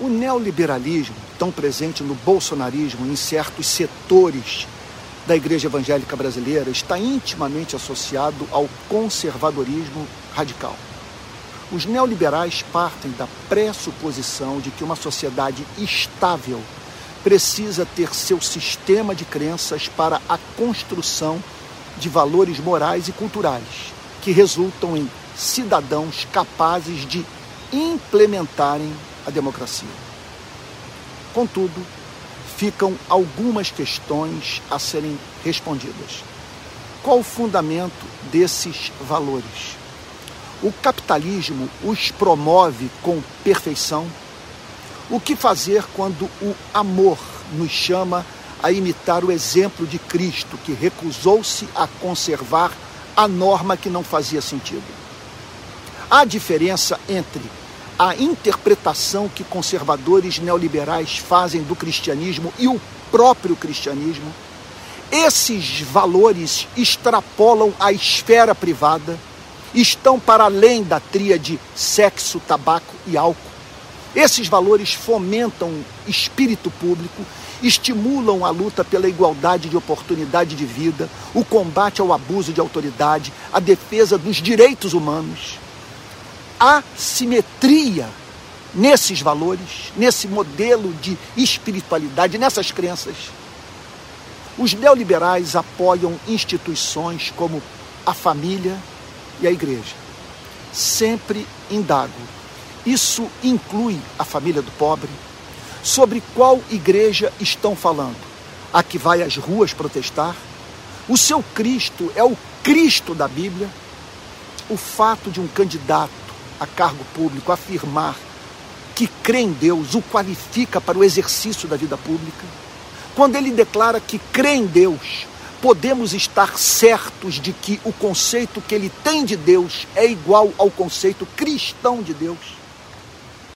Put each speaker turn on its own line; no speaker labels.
O neoliberalismo, tão presente no bolsonarismo em certos setores da igreja evangélica brasileira, está intimamente associado ao conservadorismo radical. Os neoliberais partem da pressuposição de que uma sociedade estável precisa ter seu sistema de crenças para a construção de valores morais e culturais, que resultam em cidadãos capazes de implementarem a democracia. Contudo, ficam algumas questões a serem respondidas. Qual o fundamento desses valores? O capitalismo os promove com perfeição? O que fazer quando o amor nos chama a imitar o exemplo de Cristo, que recusou-se a conservar a norma que não fazia sentido? Há diferença entre a interpretação que conservadores neoliberais fazem do cristianismo e o próprio cristianismo. Esses valores extrapolam a esfera privada, estão para além da tríade sexo, tabaco e álcool. Esses valores fomentam espírito público, estimulam a luta pela igualdade de oportunidade de vida, o combate ao abuso de autoridade, a defesa dos direitos humanos assimetria nesses valores, nesse modelo de espiritualidade, nessas crenças. Os neoliberais apoiam instituições como a família e a igreja. Sempre indago. Isso inclui a família do pobre? Sobre qual igreja estão falando? A que vai às ruas protestar? O seu Cristo é o Cristo da Bíblia? O fato de um candidato a cargo público afirmar que crê em Deus o qualifica para o exercício da vida pública? Quando ele declara que crê em Deus, podemos estar certos de que o conceito que ele tem de Deus é igual ao conceito cristão de Deus?